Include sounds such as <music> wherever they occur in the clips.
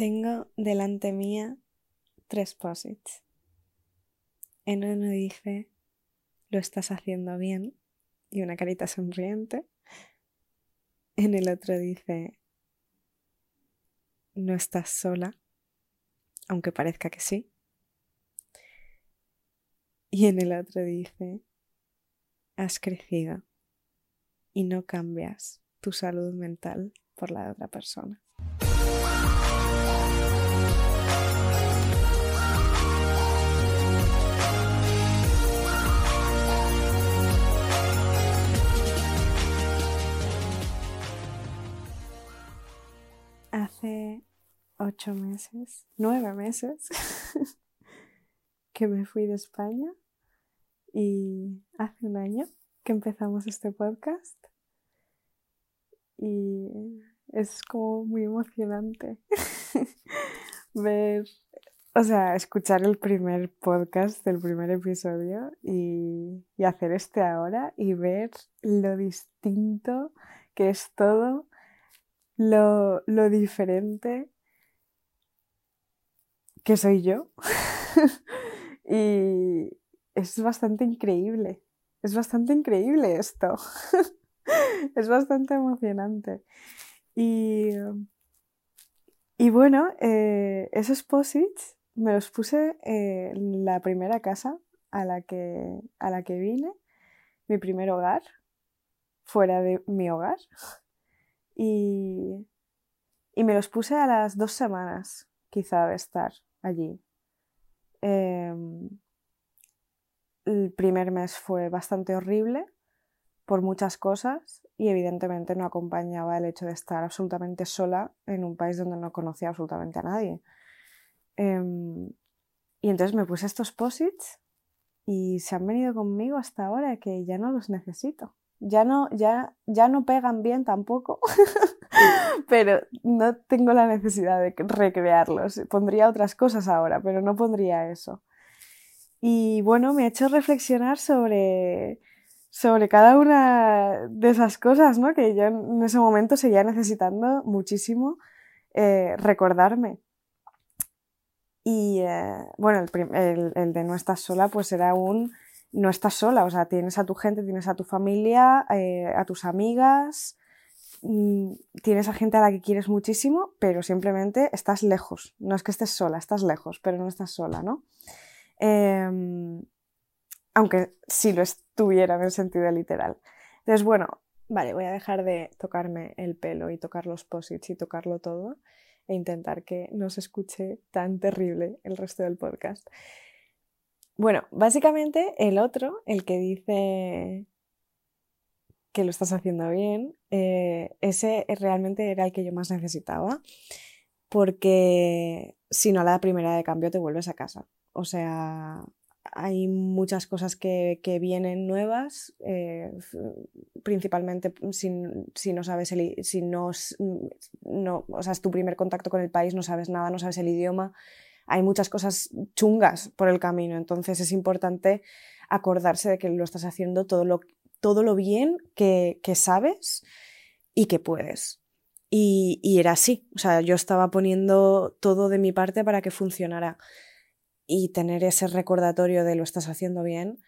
Tengo delante mía tres posits. En uno dice, lo estás haciendo bien, y una carita sonriente. En el otro dice, no estás sola, aunque parezca que sí. Y en el otro dice, has crecido y no cambias tu salud mental por la de otra persona. Hace ocho meses, nueve meses, <laughs> que me fui de España y hace un año que empezamos este podcast y es como muy emocionante <laughs> ver, o sea, escuchar el primer podcast del primer episodio y, y hacer este ahora y ver lo distinto que es todo, lo, lo diferente que soy yo. <laughs> y es bastante increíble. Es bastante increíble esto. <laughs> es bastante emocionante. Y, y bueno, eh, esos posits me los puse en la primera casa a la, que, a la que vine, mi primer hogar, fuera de mi hogar. Y, y me los puse a las dos semanas, quizá, de estar allí. Em, el primer mes fue bastante horrible por muchas cosas y evidentemente no acompañaba el hecho de estar absolutamente sola en un país donde no conocía absolutamente a nadie. Em, y entonces me puse estos posits y se han venido conmigo hasta ahora que ya no los necesito. Ya no, ya, ya no pegan bien tampoco, <laughs> pero no tengo la necesidad de recrearlos. Pondría otras cosas ahora, pero no pondría eso. Y bueno, me ha hecho reflexionar sobre, sobre cada una de esas cosas, ¿no? Que yo en ese momento seguía necesitando muchísimo eh, recordarme. Y eh, bueno, el, el, de no estás sola, pues era un no estás sola, o sea, tienes a tu gente, tienes a tu familia, eh, a tus amigas, mm, tienes a gente a la que quieres muchísimo, pero simplemente estás lejos. No es que estés sola, estás lejos, pero no estás sola, ¿no? Em, aunque sí lo estuviera en el sentido literal. Entonces, bueno, vale, voy a dejar de tocarme el pelo y tocar los posits y tocarlo todo e intentar que no se escuche tan terrible el resto del podcast. Bueno, básicamente el otro, el que dice que lo estás haciendo bien, eh, ese realmente era el que yo más necesitaba, porque si no a la primera de cambio te vuelves a casa. O sea, hay muchas cosas que, vienen nuevas, eh, principalmente si, no sabes el, si no, no, o sea, es tu primer contacto con el país, no sabes nada, no sabes el idioma, hay muchas cosas chungas por el camino, entonces es importante acordarse de que lo estás haciendo todo lo, todo lo bien que, que sabes y que puedes. Y, era así, o sea, yo estaba poniendo todo de mi parte para que funcionara y tener ese recordatorio de lo estás haciendo bien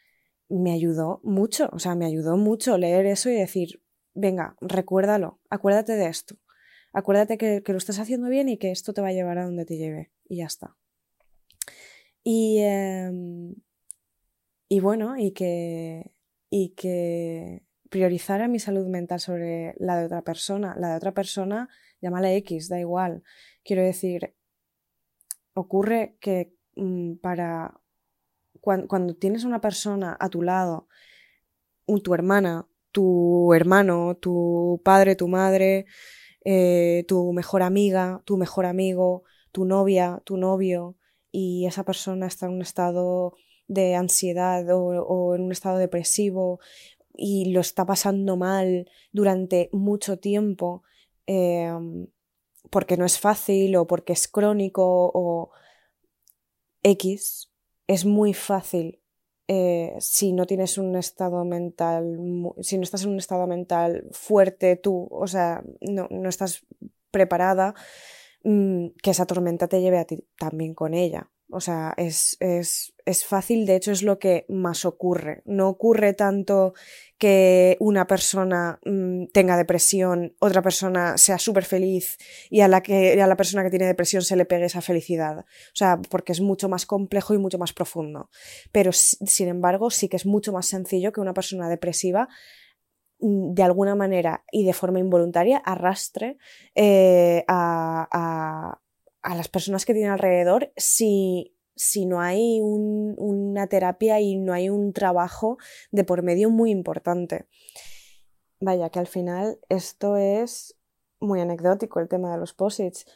me ayudó mucho, o sea, me ayudó mucho leer eso y decir, venga, recuérdalo, acuérdate de esto, acuérdate que, lo estás haciendo bien y que esto te va a llevar a donde te lleve y ya está. Y, em, y bueno, y que, y que priorizara mi salud mental sobre la de otra persona. La de otra persona, llámala X, da igual. Quiero decir, ocurre que Mm, para cuando, tienes una persona a tu lado, tu hermana, tu hermano, tu padre, tu madre, eh, tu mejor amiga, tu mejor amigo, tu novia, tu novio, y esa persona está en un estado de ansiedad o, en un estado depresivo y lo está pasando mal durante mucho tiempo em, porque no es fácil o porque es crónico o X, es muy fácil eh, si no tienes un estado mental, si no estás en un estado mental fuerte tú, o sea, no, no estás preparada, mm, que esa tormenta te lleve a ti también con ella. O sea, es, es, es, fácil, de hecho es lo que más ocurre. No ocurre tanto que una persona mmm, tenga depresión, otra persona sea súper feliz y a la, que, a la persona que tiene depresión se le pegue esa felicidad. O sea, porque es mucho más complejo y mucho más profundo. Pero, sin embargo, sí que es mucho más sencillo que una persona depresiva mm, de alguna manera y de forma involuntaria arrastre eh, a, a, las personas que tienen alrededor si, si no hay un, una terapia y no hay un trabajo de por medio muy importante. Vaya, que al final esto es muy anecdótico el tema de los posits,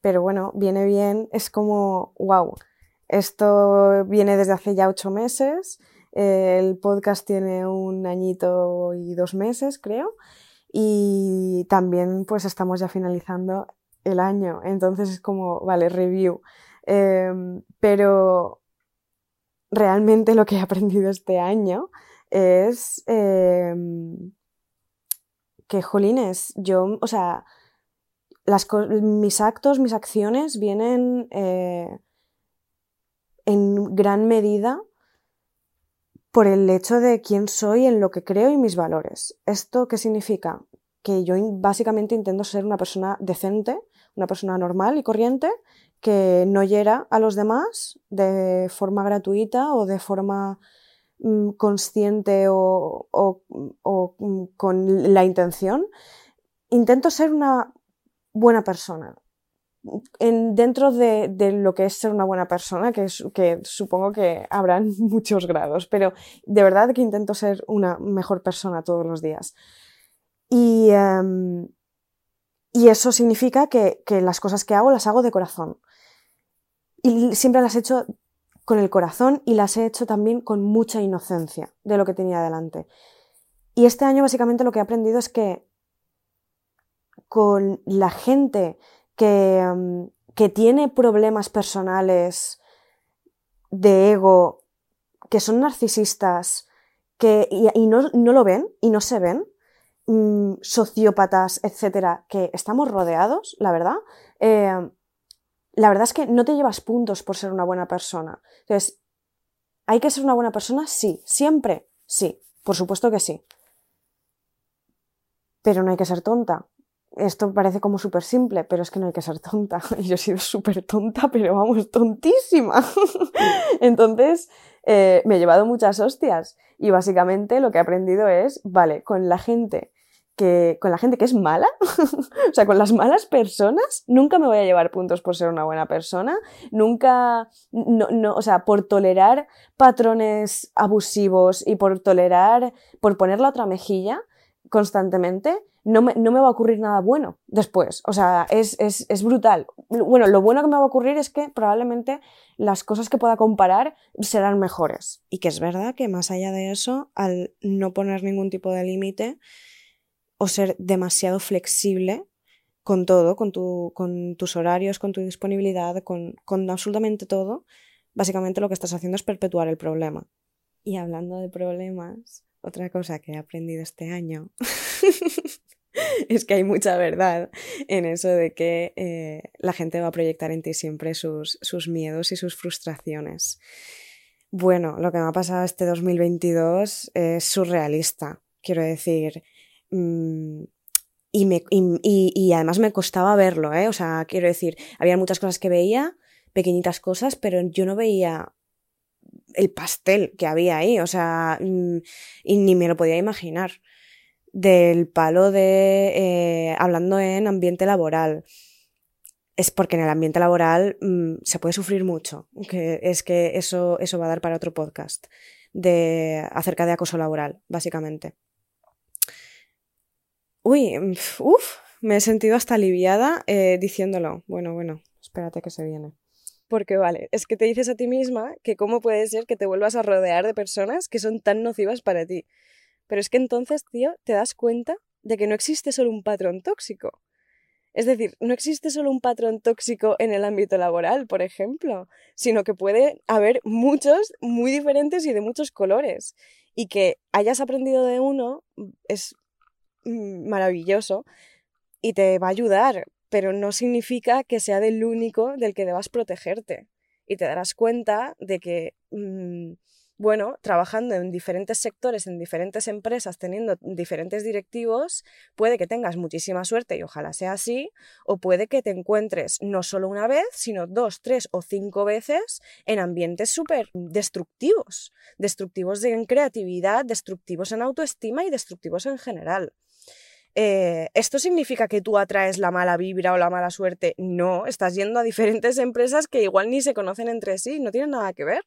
pero bueno, viene bien, es como, wow, esto viene desde hace ya ocho meses, el podcast tiene un añito y dos meses, creo, y también pues estamos ya finalizando el año. Entonces es como, vale, review. Em, pero realmente lo que he aprendido este año es em, que, jolines, yo, o sea, mis actos, mis acciones vienen eh, en gran medida por el hecho de quién soy, en lo que creo y mis valores. ¿Esto qué significa? Que yo básicamente intento ser una persona decente, una persona normal y corriente que no hiera a los demás de forma gratuita o de forma mm, consciente o, mm, con la intención. Intento ser una buena persona. En, dentro de, lo que es ser una buena persona, que, que supongo que habrán <laughs> muchos grados, pero de verdad que intento ser una mejor persona todos los días. Y, em, y eso significa que, las cosas que hago las hago de corazón. Y siempre las he hecho con el corazón y las he hecho también con mucha inocencia de lo que tenía delante. Y este año básicamente lo que he aprendido es que con la gente que, mm, que tiene problemas personales de ego, que son narcisistas, que, y, no, no, lo ven y no se ven, Mm, sociópatas, etcétera, que estamos rodeados, la verdad, eh, la verdad es que no te llevas puntos por ser una buena persona. Entonces, ¿hay que ser una buena persona? Sí. ¿Siempre? Sí. Por supuesto que sí. Pero no hay que ser tonta. Esto parece como súper simple, pero es que no hay que ser tonta. <laughs> Yo he sido súper tonta, pero vamos, tontísima. <laughs> Entonces, eh, me he llevado muchas hostias. Y básicamente lo que he aprendido es, vale, con la gente que con la gente que es mala, <laughs> o sea, con las malas personas, nunca me voy a llevar puntos por ser una buena persona, nunca, no, no, o sea, por tolerar patrones abusivos y por tolerar, por poner la otra mejilla constantemente, no me, no me va a ocurrir nada bueno después. O sea, es, es, es brutal. Bueno, lo bueno que me va a ocurrir es que probablemente las cosas que pueda comparar serán mejores. Y que es verdad que más allá de eso, al no poner ningún tipo de límite, o ser demasiado flexible con todo, con, tu, con tus horarios, con tu disponibilidad, con, con absolutamente todo, básicamente lo que estás haciendo es perpetuar el problema. Y hablando de problemas, otra cosa que he aprendido este año <laughs> <laughs> es que hay mucha verdad en eso de que eh, la gente va a proyectar en ti siempre sus, sus miedos y sus frustraciones. Bueno, lo que me ha pasado este 2022 es surrealista. Quiero decir, Mm, y, me, y, y, además me costaba verlo, ¿eh? O sea, quiero decir, había muchas cosas que veía, pequeñitas cosas, pero yo no veía el pastel que había ahí, o sea, mm, y ni me lo podía imaginar. Del palo de, eh, hablando en ambiente laboral, es porque en el ambiente laboral mmm, se puede sufrir mucho, que es que eso, eso va a dar para otro podcast de, acerca de acoso laboral, básicamente. Uy, mm, uff, me he sentido hasta aliviada eh, diciéndolo. Bueno, bueno, espérate que se viene. Porque vale, es que te dices a ti misma que cómo puede ser que te vuelvas a rodear de personas que son tan nocivas para ti. Pero es que entonces, tío, te das cuenta de que no existe solo un patrón tóxico. Es decir, no existe solo un patrón tóxico en el ámbito laboral, por ejemplo, sino que puede haber muchos muy diferentes y de muchos colores. Y que hayas aprendido de uno es Mm, maravilloso y te va a ayudar. pero no significa que sea del único del que debas protegerte. Y te darás cuenta de que, mm, bueno, trabajando en diferentes sectores, en diferentes empresas, teniendo diferentes directivos, puede que tengas muchísima suerte y ojalá sea así, o puede que te encuentres no solo una vez, sino dos, tres o cinco veces en ambientes súper destructivos, destructivos en creatividad, destructivos en autoestima y destructivos en general. Eh, ¿Esto significa que tú atraes la mala vibra o la mala suerte? No, estás yendo a diferentes <laughs> empresas que igual ni se conocen entre sí, no tienen nada que ver.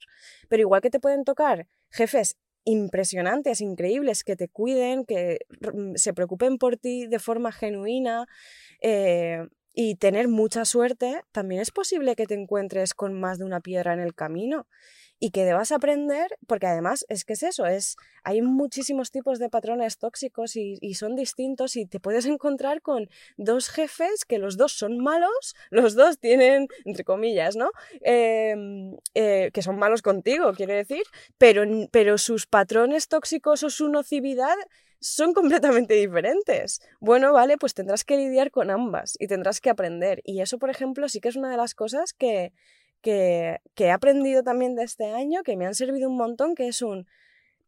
Pero igual que te pueden tocar jefes impresionantes, increíbles, que te cuiden, que mm, se preocupen por ti de forma genuina eh, y tener mucha suerte, también es posible que te encuentres con más de una piedra en el camino y que debas aprender, porque además es que es eso, es, hay muchísimos tipos de patrones tóxicos y, son distintos y te puedes encontrar con dos jefes que los dos son malos, <laughs> los dos tienen, entre comillas, ¿no? Em, eh, que son malos contigo, quiero decir, pero, pero sus patrones tóxicos o su nocividad son completamente diferentes. Bueno, vale, pues tendrás que lidiar con ambas y tendrás que aprender. Y eso, por ejemplo, sí que es una de las cosas que, que, he aprendido también de este año, que me han servido un montón, que es un...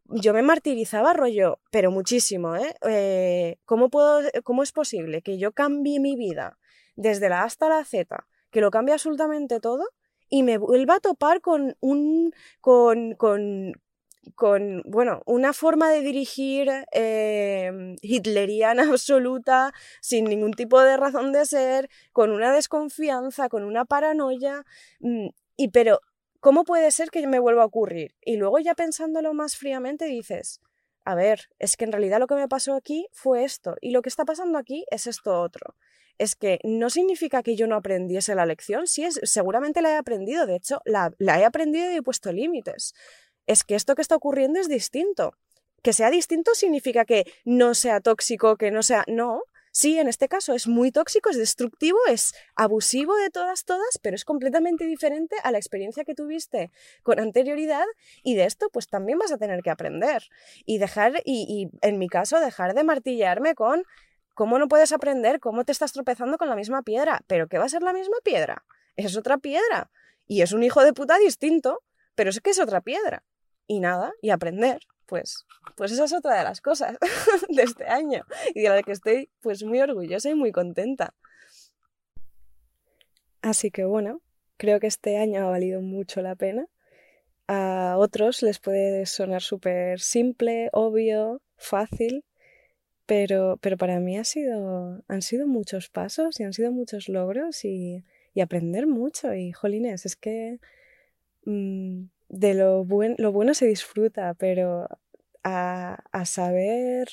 Yo me martirizaba rollo, pero muchísimo, ¿eh? eh ¿cómo, puedo, ¿Cómo es posible que yo cambie mi vida desde la A hasta la Z, que lo cambie absolutamente todo, y me vuelva a topar con un... con, con con, bueno, una forma de dirigir eh, hitleriana <laughs> absoluta, sin ningún tipo de razón de ser, con una desconfianza, con una paranoia, mm, y pero, ¿cómo puede ser que me vuelva a ocurrir? Y luego ya pensándolo más fríamente dices, a ver, es que en realidad lo que me pasó aquí fue esto, y lo que está pasando aquí es esto otro es que no significa que yo no aprendiese la lección, sí, es, seguramente la he aprendido, de hecho, la, la he aprendido y he puesto límites, es que esto que está ocurriendo es distinto. Que sea distinto significa que no sea tóxico, que no sea... No, sí, en este caso es muy tóxico, es destructivo, es abusivo de todas, todas, pero es completamente diferente a la experiencia que tuviste con anterioridad y de esto pues también vas a tener que aprender. Y dejar, y, en mi caso, dejar de martillarme con cómo no puedes aprender, cómo te estás tropezando con la misma piedra, pero ¿qué va a ser la misma piedra? Es otra piedra. Y es un hijo de puta distinto, pero es que es otra piedra y nada, y aprender. Pues, pues esa es otra de las cosas <laughs> de este año y de la que estoy pues muy orgullosa y muy contenta. Así que bueno, creo que este año ha valido mucho la pena. A otros les puede sonar súper simple, obvio, fácil, pero, pero para mí ha sido, han sido muchos pasos y han sido muchos logros y, y aprender mucho. Y jolines, es que mm, de lo, lo bueno se disfruta, pero a, saber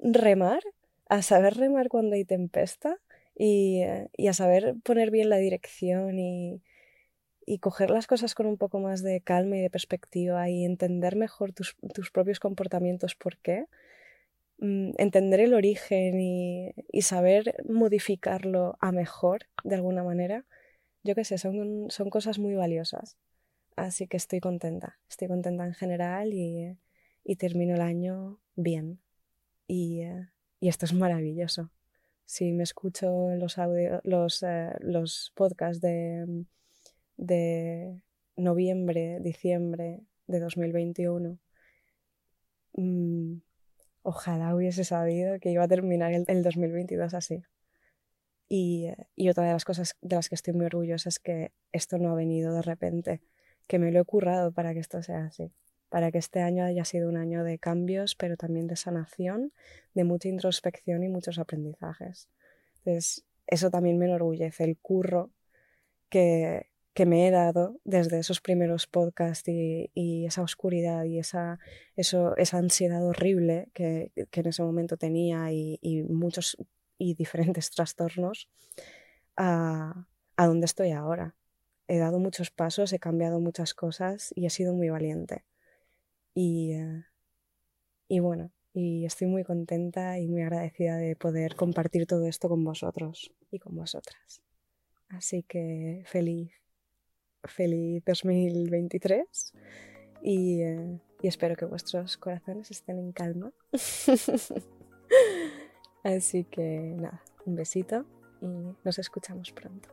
remar, a saber remar cuando hay tempesta y, a saber poner bien la dirección y, coger las cosas con un poco más de calma y de perspectiva y entender mejor tus, propios comportamientos, por qué, mm, entender el origen y, saber modificarlo a mejor de alguna manera, yo qué sé, son, son cosas muy valiosas. Así que estoy contenta, estoy contenta en general y, termino el año bien. Y, esto es maravilloso. Si me escucho los, los, eh, podcasts de, noviembre, diciembre de 2021, mm, ojalá hubiese sabido que iba a terminar el, el 2022 así. Y, y, otra de las cosas de las que estoy muy orgullosa es que esto no ha venido de repente que me lo he currado para que esto sea así, para que este año haya sido un año de cambios, pero también de sanación, de mucha introspección y muchos aprendizajes. Entonces, eso también me enorgullece, el curro que, me he dado desde esos primeros podcasts y, esa oscuridad y esa, ansiedad horrible que, en ese momento tenía y, muchos y diferentes <laughs> trastornos a, a donde estoy ahora he dado muchos pasos, he cambiado muchas cosas y he sido muy valiente. Y, eh, y bueno, y estoy muy contenta y muy agradecida de poder compartir todo esto con vosotros y con vosotras. Así que feliz, feliz 2023 y, eh, y espero que vuestros corazones estén en calma. <laughs> Así que nada, un besito y nos escuchamos pronto.